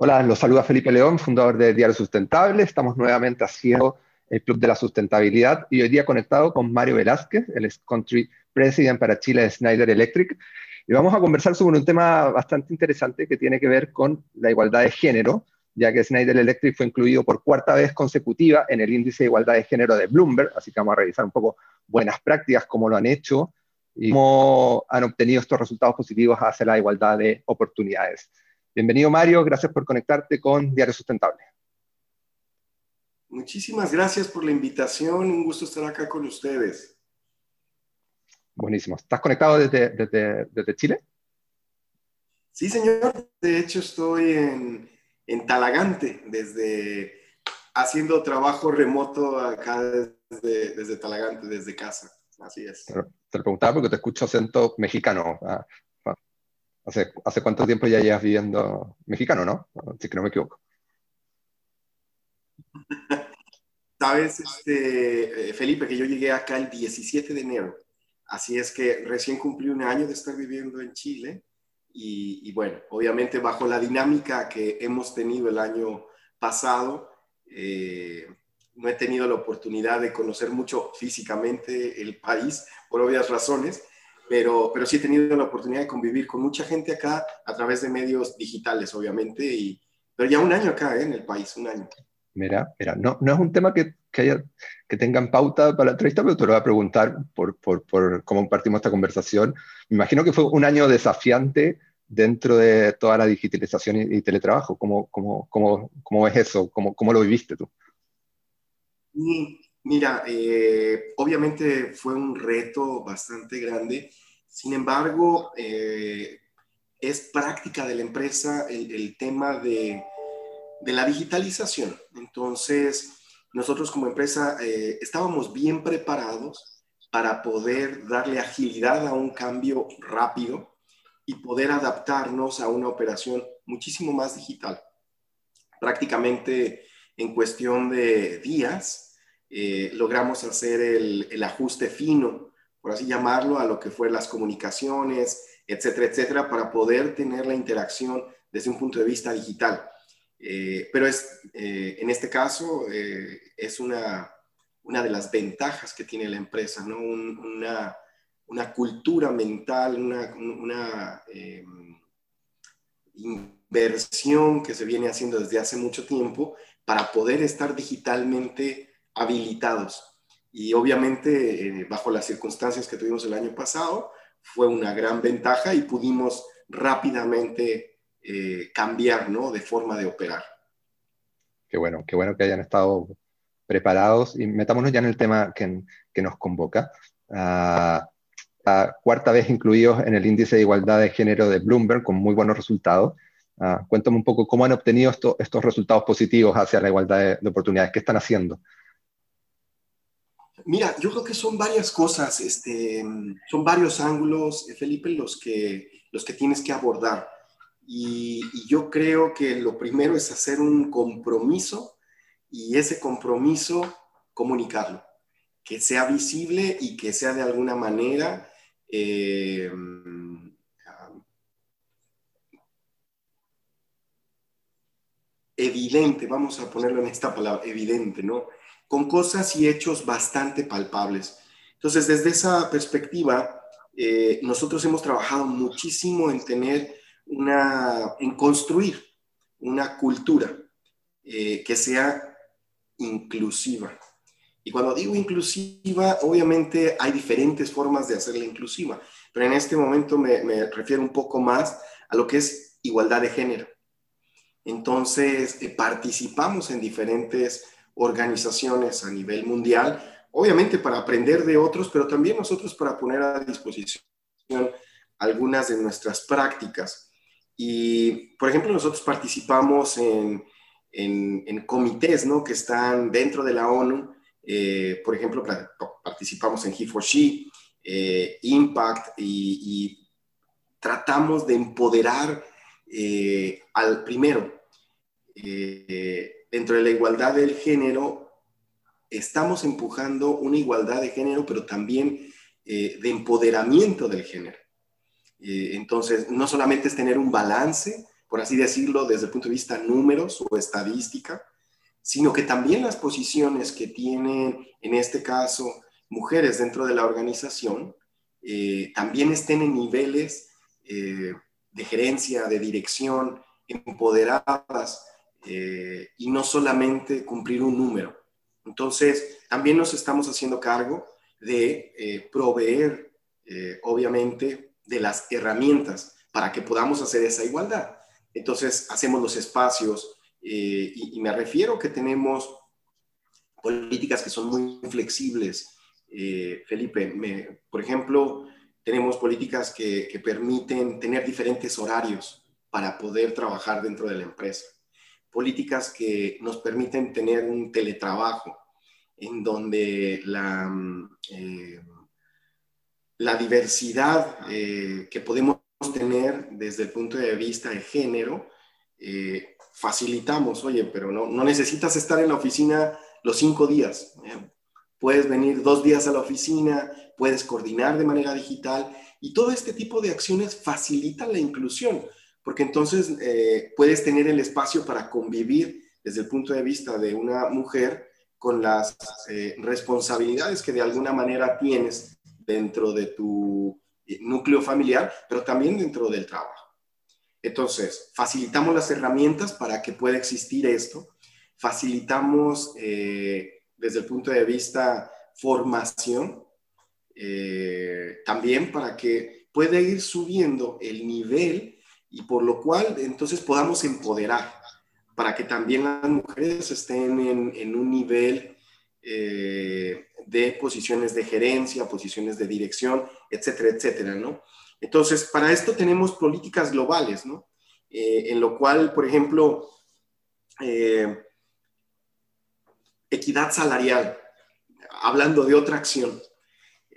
Hola, los saluda Felipe León, fundador de Diario Sustentable. Estamos nuevamente haciendo el Club de la Sustentabilidad y hoy día conectado con Mario Velázquez, el Country President para Chile de Schneider Electric. Y vamos a conversar sobre un tema bastante interesante que tiene que ver con la igualdad de género, ya que Schneider Electric fue incluido por cuarta vez consecutiva en el índice de igualdad de género de Bloomberg, así que vamos a revisar un poco buenas prácticas, cómo lo han hecho y cómo han obtenido estos resultados positivos hacia la igualdad de oportunidades. Bienvenido Mario, gracias por conectarte con Diario Sustentable. Muchísimas gracias por la invitación, un gusto estar acá con ustedes. Buenísimo. ¿Estás conectado desde, desde, Chile? Sí, señor. De hecho, estoy en, en, Talagante, desde haciendo trabajo remoto acá desde, desde Talagante, desde casa. Así es. Te, te preguntaba porque te escucho acento mexicano. ¿Hace, ¿Hace cuánto tiempo ya llevas viviendo mexicano, no? Si no me equivoco. Sabes, este, eh, Felipe, que yo llegué acá el 17 de enero. Así es que recién cumplí un año de estar viviendo en Chile. Y, bueno, obviamente bajo la dinámica que hemos tenido el año pasado, eh, no he tenido la oportunidad de conocer mucho físicamente el país por obvias razones, pero, pero sí he tenido la oportunidad de convivir con mucha gente acá a través de medios digitales, obviamente, y, pero ya un año acá ¿eh? en el país, un año. Mira, mira, no, no es un tema que, que, haya, que tengan pauta para la entrevista, pero te lo voy a preguntar por, por, por cómo partimos esta conversación. Me imagino que fue un año desafiante dentro de toda la digitalización y, teletrabajo. ¿Cómo, cómo, cómo, cómo ves eso? ¿Cómo, ¿Cómo, lo viviste tú? Mira, eh, obviamente fue un reto bastante grande, sin embargo, eh, es práctica de la empresa el, tema de, la digitalización. Entonces, nosotros como empresa eh, estábamos bien preparados para poder darle agilidad a un cambio rápido y poder adaptarnos a una operación muchísimo más digital. Prácticamente en cuestión de días, eh, logramos hacer el, ajuste fino, por así llamarlo, a lo que fue las comunicaciones, etcétera, etcétera, para poder tener la interacción desde un punto de vista digital. Eh, pero es, eh, en este caso es una, una de las ventajas que tiene la empresa, ¿no? una, una, cultura mental, una, una inversión que se viene haciendo desde hace mucho tiempo para poder estar digitalmente habilitados. Y obviamente, eh, bajo las circunstancias que tuvimos el año pasado, fue una gran ventaja y pudimos rápidamente eh, cambiar ¿no? de forma de operar. Qué bueno, qué bueno que hayan estado preparados y metámonos ya en el tema que, que nos convoca. Ah, la cuarta vez incluidos en el índice de igualdad de género de Bloomberg con muy buenos resultados. Uh, cuéntame un poco cómo han obtenido estos resultados positivos hacia la igualdad de, oportunidades. ¿Qué están haciendo? Mira, yo creo que son varias cosas, este, son varios ángulos, eh, Felipe, los que, los que tienes que abordar. Y, yo creo que lo primero es hacer un compromiso y ese compromiso comunicarlo, que sea visible y que sea de alguna manera eh, evidente, vamos a ponerlo en esta palabra, evidente, ¿no? Con cosas y hechos bastante palpables. Entonces, desde esa perspectiva, eh, nosotros hemos trabajado muchísimo en tener una, en construir una cultura eh, que sea inclusiva. Y cuando digo inclusiva, obviamente hay diferentes formas de hacerla inclusiva, pero en este momento me, refiero un poco más a lo que es igualdad de género. Entonces, eh, participamos en diferentes organizaciones a nivel mundial, obviamente para aprender de otros, pero también nosotros para poner a disposición algunas de nuestras prácticas. Y, por ejemplo, nosotros participamos en, en, comités ¿no? que están dentro de la ONU. Eh, por ejemplo, participamos en He4She, eh, Impact, y, tratamos de empoderar eh, al primero, dentro de la igualdad del género, estamos empujando una igualdad de género, pero también eh, de empoderamiento del género. Eh, entonces, no solamente es tener un balance, por así decirlo, desde el punto de vista números o estadística, sino que también las posiciones que tienen, en este caso, mujeres dentro de la organización, eh, también estén en niveles de gerencia, de dirección, empoderadas, eh, y no solamente cumplir un número. Entonces, también nos estamos haciendo cargo de proveer, obviamente, de las herramientas para que podamos hacer esa igualdad. Entonces, hacemos los espacios y, me refiero que tenemos políticas que son muy flexibles, eh, Felipe. por ejemplo, tenemos políticas que, permiten tener diferentes horarios para poder trabajar dentro de la empresa. Políticas que nos permiten tener un teletrabajo en donde la, eh, la diversidad eh, que podemos tener desde el punto de vista de género, facilitamos, oye, pero no, no necesitas estar en la oficina los cinco días. Puedes venir dos días a la oficina, puedes coordinar de manera digital y todo este tipo de acciones facilitan la inclusión, porque entonces eh, puedes tener el espacio para convivir desde el punto de vista de una mujer con las eh, responsabilidades que de alguna manera tienes dentro de tu eh, núcleo familiar, pero también dentro del trabajo. Entonces, facilitamos las herramientas para que pueda existir esto, facilitamos desde el punto de vista formación, también para que pueda ir subiendo el nivel y por lo cual entonces podamos empoderar, para que también las mujeres estén en, un nivel eh, de posiciones de gerencia, posiciones de dirección, etcétera, etcétera, ¿no? Entonces, para esto tenemos políticas globales, ¿no? Eh, en lo cual, por ejemplo, equidad salarial, hablando de otra acción.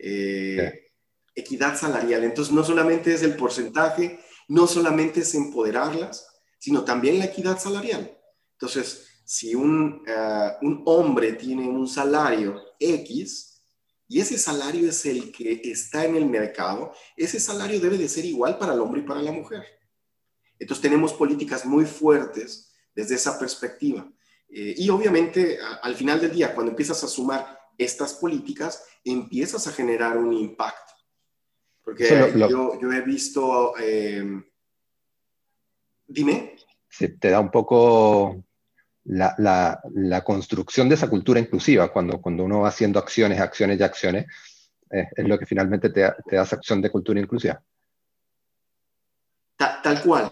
Eh, equidad salarial. Entonces, no solamente es el porcentaje, no solamente es empoderarlas, sino también la equidad salarial. Entonces, si un, eh, un hombre tiene un salario X y ese salario es el que está en el mercado, ese salario debe de ser igual para el hombre y para la mujer. Entonces, tenemos políticas muy fuertes desde esa perspectiva. Eh, y obviamente al final del día, cuando empiezas a sumar estas políticas, empiezas a generar un impacto. Porque Yo, yo, he visto, eh, dime. Se te da un poco la, la, la, construcción de esa cultura inclusiva, cuando, cuando uno va haciendo acciones, acciones y acciones, eh, es lo que finalmente te, te, da esa acción de cultura inclusiva. tal cual.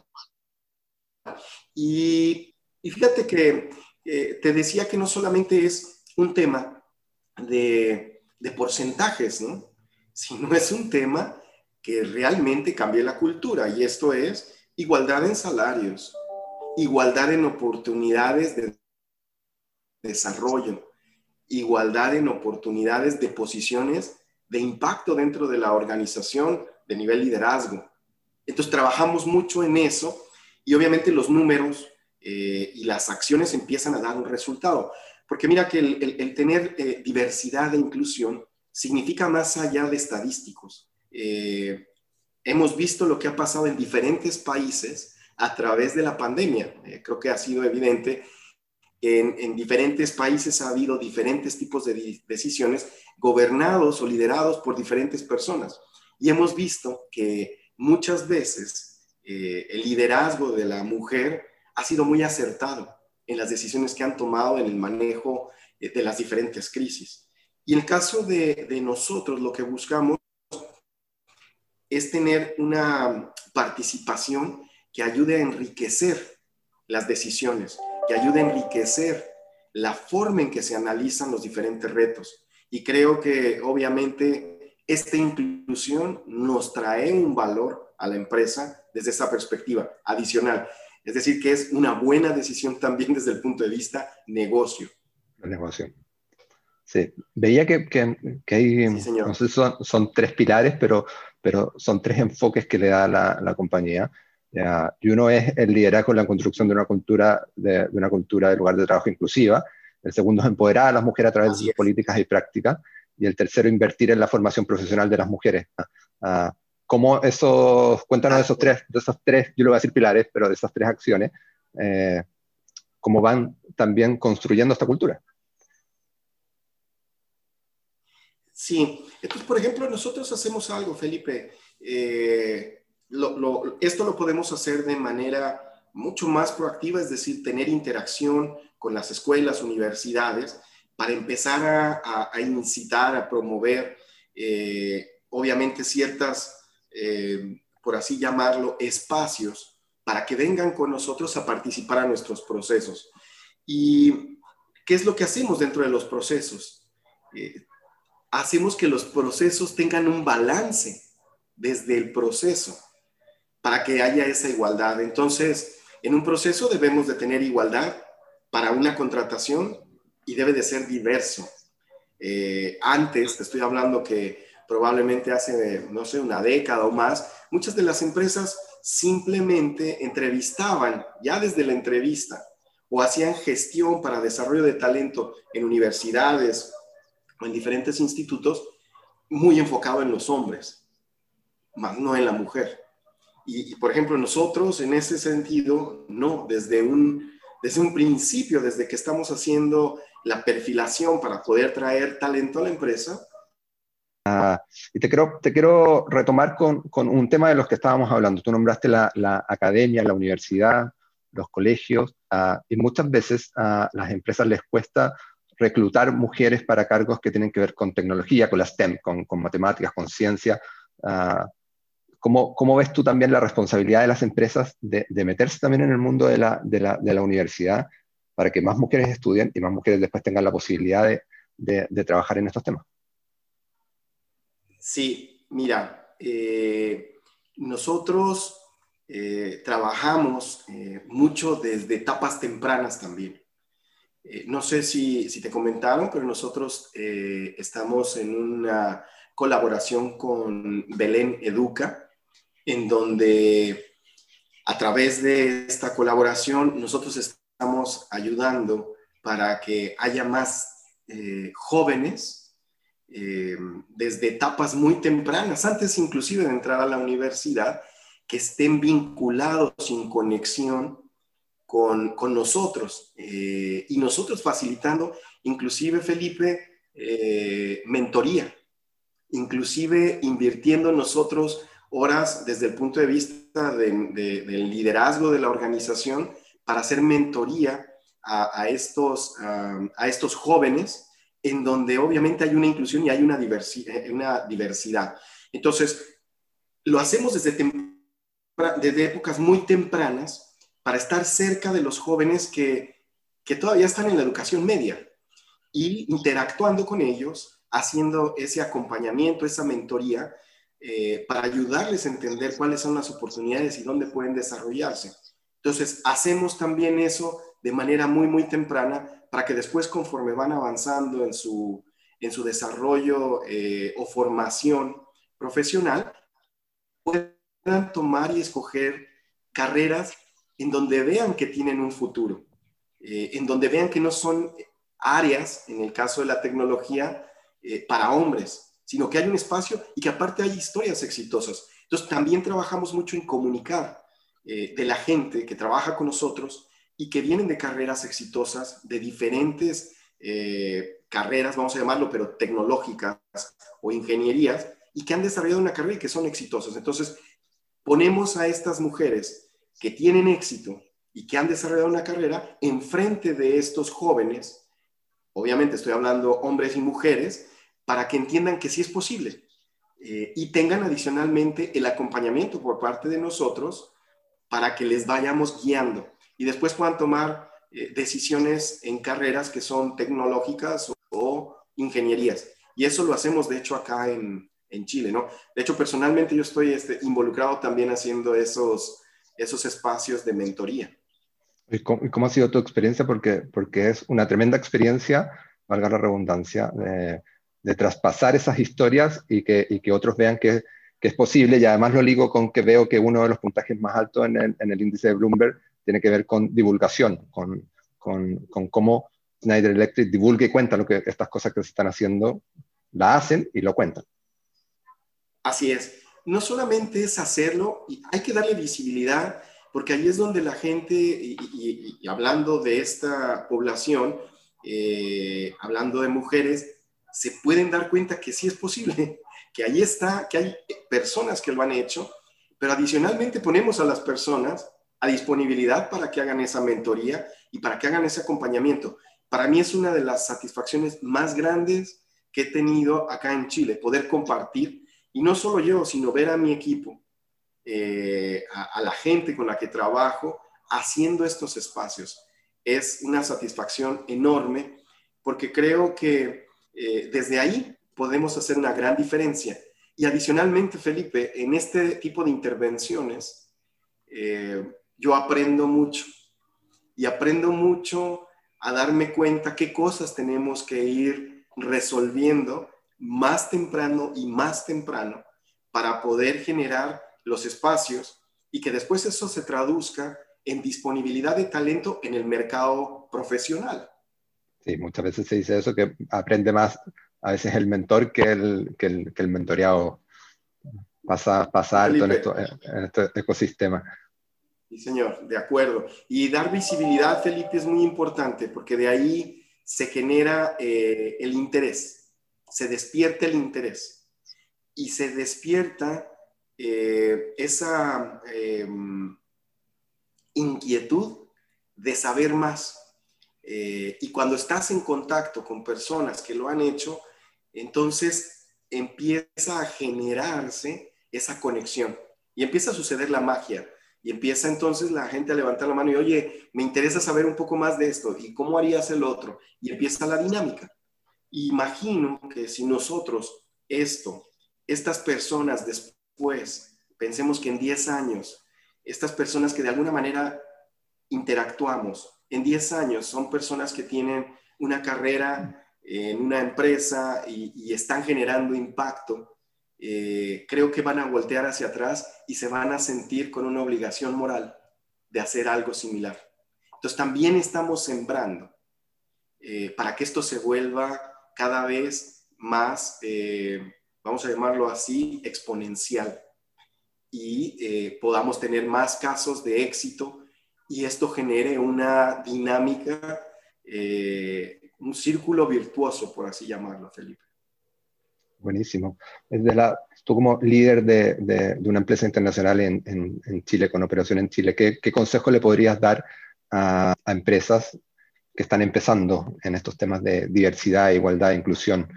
Y, y fíjate que eh, te decía que no solamente es un tema de, porcentajes, ¿no? sino es un tema que realmente cambia la cultura y esto es igualdad en salarios, igualdad en oportunidades de desarrollo, igualdad en oportunidades de posiciones de impacto dentro de la organización de nivel liderazgo. Entonces trabajamos mucho en eso y obviamente los números eh, y las acciones empiezan a dar un resultado. Porque mira que el, tener eh, diversidad e inclusión significa más allá de estadísticos. Eh, hemos visto lo que ha pasado en diferentes países a través de la pandemia. creo que ha sido evidente. En, en diferentes países ha habido diferentes tipos de decisiones gobernados o liderados por diferentes personas. Y hemos visto que muchas veces el liderazgo de la mujer ha sido muy acertado en las decisiones que han tomado en el manejo eh, de las diferentes crisis. Y el caso de, nosotros, lo que buscamos es tener una participación que ayude a enriquecer las decisiones, que ayude a enriquecer la forma en que se analizan los diferentes retos. Y creo que obviamente esta inclusión nos trae un valor a la empresa desde esa perspectiva adicional. Es decir, que es una buena decisión también desde el punto de vista negocio. negocio. Sí, veía que, que, hay, no sé, son, son, tres pilares, pero, pero son tres enfoques que le da la, la compañía. Y uno es el liderazgo en la construcción de una cultura de, de, una cultura de lugar de trabajo inclusiva. El segundo es empoderar a las mujeres a través de sus políticas y prácticas. Y el tercero, invertir en la formación profesional de las mujeres. cómo esos, cuéntanos de esos tres, de esos tres, yo lo voy a decir pilares, pero de esas tres acciones, eh, cómo van también construyendo esta cultura. Sí, entonces, por ejemplo, nosotros hacemos algo, Felipe. Eh, esto lo podemos hacer de manera mucho más proactiva, es decir, tener interacción con las escuelas, universidades, para empezar a, incitar, a promover, eh, obviamente, ciertas, eh, por así llamarlo, espacios para que vengan con nosotros a participar a nuestros procesos. ¿Y qué es lo que hacemos dentro de los procesos? Hacemos que los procesos tengan un balance desde el proceso para que haya esa igualdad. Entonces, en un proceso debemos de tener igualdad para una contratación y debe de ser diverso. Eh, antes, te estoy hablando que probablemente hace, no sé, una década o más, muchas de las empresas simplemente entrevistaban ya desde la entrevista o hacían gestión para desarrollo de talento en universidades en diferentes institutos, muy enfocado en los hombres, más no en la mujer. Y, por ejemplo, nosotros en ese sentido, no, desde un, desde un principio, desde que estamos haciendo la perfilación para poder traer talento a la empresa. Ah, y te quiero, te quiero retomar con, con, un tema de los que estábamos hablando. Tú nombraste la, la academia, la universidad, los colegios, ah, y muchas veces a las empresas les cuesta reclutar mujeres para cargos que tienen que ver con tecnología, con la STEM, con, matemáticas, con ciencia. Ah, ¿cómo, ¿cómo, ves tú también la responsabilidad de las empresas de, meterse también en el mundo de la, universidad para que más mujeres estudien y más mujeres después tengan la posibilidad de, de trabajar en estos temas? Sí, mira, eh, nosotros eh, trabajamos eh, mucho desde etapas tempranas también. Eh, no sé si, te comentaron, pero nosotros eh, estamos en una colaboración con Belén Educa, en donde a través de esta colaboración nosotros estamos ayudando para que haya más eh, jóvenes desde etapas muy tempranas, antes inclusive de entrar a la universidad, que estén vinculados en conexión con, nosotros eh, y nosotros facilitando, inclusive Felipe, eh, mentoría, inclusive invirtiendo nosotros horas desde el punto de vista del liderazgo de la organización para hacer mentoría a, estos, a estos jóvenes en donde obviamente hay una inclusión y hay una, eh, una diversidad. Entonces, lo hacemos desde, desde épocas muy tempranas para estar cerca de los jóvenes que, todavía están en la educación media y interactuando con ellos, haciendo ese acompañamiento, esa mentoría, eh, para ayudarles a entender cuáles son las oportunidades y dónde pueden desarrollarse. Entonces, hacemos también eso de manera muy, muy temprana para que después, conforme van avanzando en su, en su desarrollo eh, o formación profesional, puedan tomar y escoger carreras en donde vean que tienen un futuro, eh, en donde vean que no son áreas, en el caso de la tecnología, eh, para hombres, sino que hay un espacio y que aparte hay historias exitosas. Entonces también trabajamos mucho en comunicar eh, de la gente que trabaja con nosotros y que vienen de carreras exitosas, de diferentes carreras, vamos a llamarlo, pero tecnológicas o ingenierías, y que han desarrollado una carrera y que son exitosas. Entonces, ponemos a estas mujeres que tienen éxito y que han desarrollado una carrera enfrente de estos jóvenes, obviamente estoy hablando hombres y mujeres, para que entiendan que sí es posible eh, y tengan adicionalmente el acompañamiento por parte de nosotros para que les vayamos guiando y después puedan tomar eh, decisiones en carreras que son tecnológicas o, ingenierías. Y eso lo hacemos, de hecho, acá en, Chile, ¿no? De hecho, personalmente yo estoy este, involucrado también haciendo esos, esos espacios de mentoría. ¿Y cómo, ha sido tu experiencia? Porque, porque es una tremenda experiencia, valga la redundancia, de, traspasar esas historias y que, y que otros vean que, que, es posible. Y además lo ligo con que veo que uno de los puntajes más altos en el, en el índice de Bloomberg tiene que ver con divulgación, con, con, con cómo Schneider Electric divulga y cuenta lo que estas cosas que se están haciendo, la hacen y lo cuentan. Así es. No solamente es hacerlo, hay que darle visibilidad, porque ahí es donde la gente, y, hablando de esta población, eh, hablando de mujeres, se pueden dar cuenta que sí es posible, que ahí está, que hay personas que lo han hecho, pero adicionalmente ponemos a las personas a disponibilidad para que hagan esa mentoría y para que hagan ese acompañamiento. Para mí es una de las satisfacciones más grandes que he tenido acá en Chile, poder compartir, y no solo yo, sino ver a mi equipo, eh, a, la gente con la que trabajo, haciendo estos espacios. Es una satisfacción enorme porque creo que eh, desde ahí podemos hacer una gran diferencia. Y adicionalmente, Felipe, en este tipo de intervenciones, eh, yo aprendo mucho y aprendo mucho a darme cuenta qué cosas tenemos que ir resolviendo más temprano y más temprano para poder generar los espacios y que después eso se traduzca en disponibilidad de talento en el mercado profesional. Sí, muchas veces se dice eso, que aprende más a veces el mentor que el, que el, que el mentoreado. Pasa, pasa alto en, en este ecosistema. Sí, señor, de acuerdo. Y dar visibilidad, Felipe, es muy importante porque de ahí se genera eh, el interés, se despierta el interés y se despierta eh, esa em, inquietud de saber más. Eh, y cuando estás en contacto con personas que lo han hecho, entonces empieza a generarse esa conexión y empieza a suceder la magia y empieza entonces la gente a levantar la mano y, oye, me interesa saber un poco más de esto y cómo harías el otro. Y empieza la dinámica. Imagino que si nosotros esto, estas personas después, pensemos que en 10 años, estas personas que de alguna manera interactuamos, en 10 años son personas que tienen una carrera en una empresa y, y están generando impacto eh, creo que van a voltear hacia atrás y se van a sentir con una obligación moral de hacer algo similar. Entonces también estamos sembrando eh, para que esto se vuelva cada vez más, eh, vamos a llamarlo así, exponencial y podamos tener más casos de éxito y esto genere una dinámica, un círculo virtuoso, por así llamarlo, Felipe. Buenísimo. Desde la, tú como líder de, de, una empresa internacional en, en, Chile, con operación en Chile, ¿qué, qué consejo le podrías dar a, a, empresas que están empezando en estos temas de diversidad, igualdad inclusión?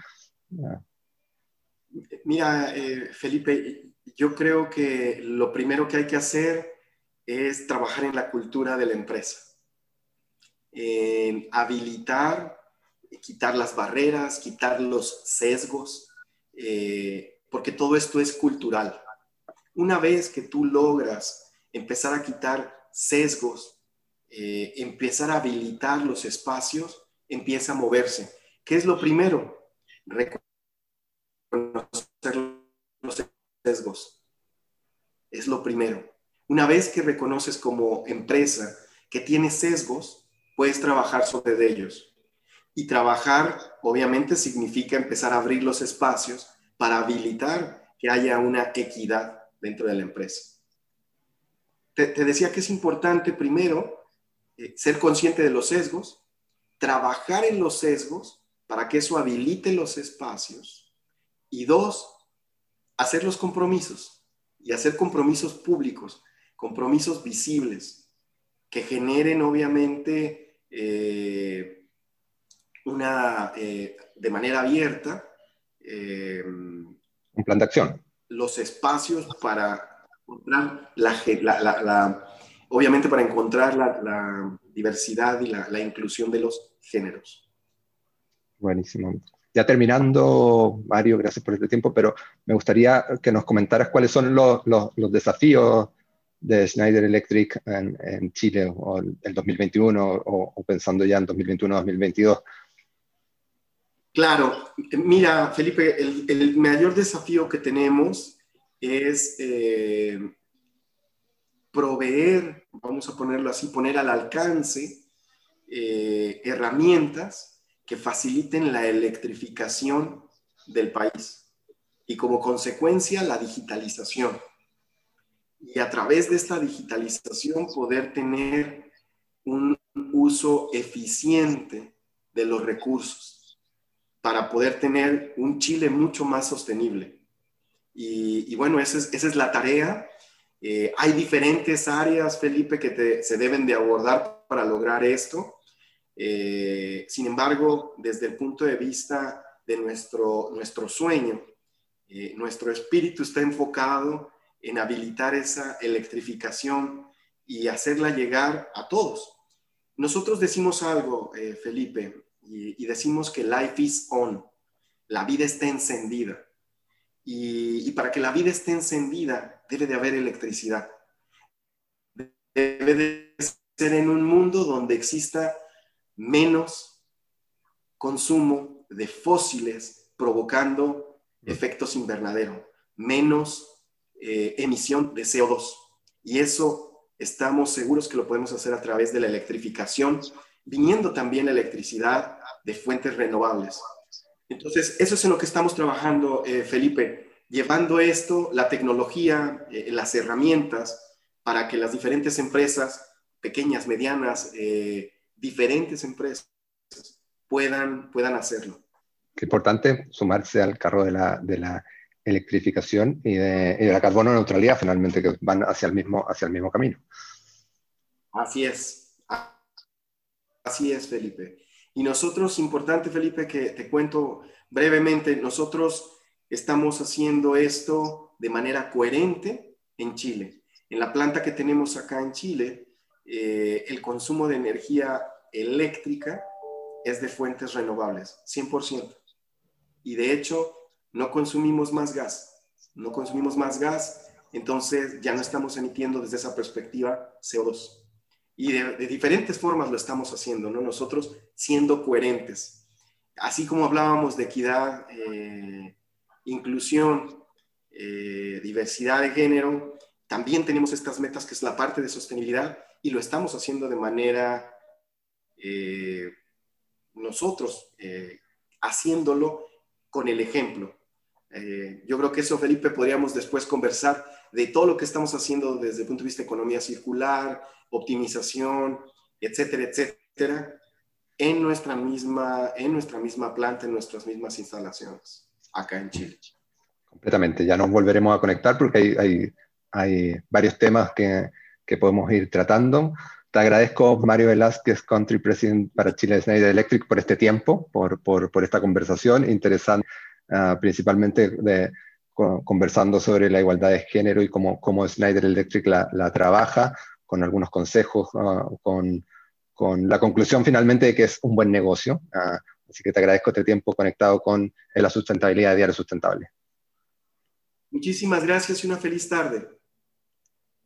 Mira, eh, Felipe, yo creo que lo primero que hay que hacer es trabajar en la cultura de la empresa, en habilitar, quitar las barreras, quitar los sesgos, eh, porque todo esto es cultural. Una vez que tú logras empezar a quitar sesgos, eh, empezar a habilitar los espacios, empieza a moverse. ¿Qué es lo primero? Reconocer los sesgos. Es lo primero. Una vez que reconoces como empresa que tienes sesgos, puedes trabajar sobre ellos. Y trabajar, obviamente, significa empezar a abrir los espacios para habilitar que haya una equidad dentro de la empresa. Te, decía que es importante, primero, eh, ser consciente de los sesgos, trabajar en los sesgos para que eso habilite los espacios. Y dos, hacer los compromisos y hacer compromisos públicos, compromisos visibles, que generen, obviamente, eh, una, eh, de manera abierta. Un plan de acción. Los espacios para encontrar la, obviamente para encontrar la, diversidad y la, inclusión de los géneros. Buenísimo. Ya terminando, Mario, gracias por este tiempo, pero me gustaría que nos comentaras cuáles son los, los, desafíos de Schneider Electric en, Chile o el 2021 o, o, pensando ya en 2021-2022. Claro, mira, Felipe, el, mayor desafío que tenemos es eh, proveer, vamos a ponerlo así, poner al alcance eh, herramientas que faciliten la electrificación del país. y como consecuencia la digitalización. Y a través de esta digitalización poder tener un uso eficiente de los recursos para poder tener un Chile mucho más sostenible. Y, bueno, esa es, esa es, la tarea. Eh, hay diferentes áreas, Felipe, que se deben de abordar para lograr esto. Eh, sin embargo, desde el punto de vista de nuestro, nuestro sueño, eh, nuestro espíritu está enfocado en habilitar esa electrificación y hacerla llegar a todos. Nosotros decimos algo, Felipe, y, decimos que life is on, la vida está encendida. Y, para que la vida esté encendida, debe de haber electricidad. Debe de ser en un mundo donde exista menos consumo de fósiles provocando efectos invernadero, menos eh, emisión de CO2. Y eso estamos seguros que lo podemos hacer a través de la electrificación, viniendo también la electricidad de fuentes renovables. Entonces, eso es en lo que estamos trabajando, eh, Felipe, llevando esto, la tecnología, eh, las herramientas, para que las diferentes empresas, pequeñas, medianas, diferentes empresas puedan, puedan hacerlo. Qué importante sumarse al carro de la, de la electrificación y de, la carbono neutralidad, finalmente, que van hacia el mismo, hacia el mismo camino. Así es. Así es, Felipe. Y nosotros, importante, Felipe, que te cuento brevemente, nosotros estamos haciendo esto de manera coherente en Chile. En la planta que tenemos acá en Chile, eh, el consumo de energía eléctrica es de fuentes renovables, 100%. Y de hecho, no consumimos más gas, no consumimos más gas, entonces ya no estamos emitiendo desde esa perspectiva CO2. Y de, diferentes formas lo estamos haciendo, ¿no? Nosotros siendo coherentes. Así como hablábamos de equidad, eh, inclusión, eh, diversidad de género, también tenemos estas metas que es la parte de sostenibilidad y lo estamos haciendo de manera eh, nosotros eh, haciéndolo con el ejemplo. Yo creo que eso, Felipe, podríamos después conversar de todo lo que estamos haciendo desde el punto de vista de economía circular, optimización, etcétera, etcétera, en nuestra misma, en nuestra misma planta, en nuestras mismas instalaciones, acá en Chile. Completamente, ya nos volveremos a conectar porque hay, hay, varios temas que, que podemos ir tratando. Te agradezco, Mario Velázquez, Country President para Chile Schneider Electric, por este tiempo, por, por, por esta conversación interesante, uh, principalmente conversando sobre la igualdad de género y cómo, cómo Schneider Electric la, trabaja, con algunos consejos, uh, con, con, la conclusión finalmente de que es un buen negocio. Uh, así que te agradezco este tiempo conectado con la sustentabilidad de Diario Sustentable. Muchísimas gracias y una feliz tarde.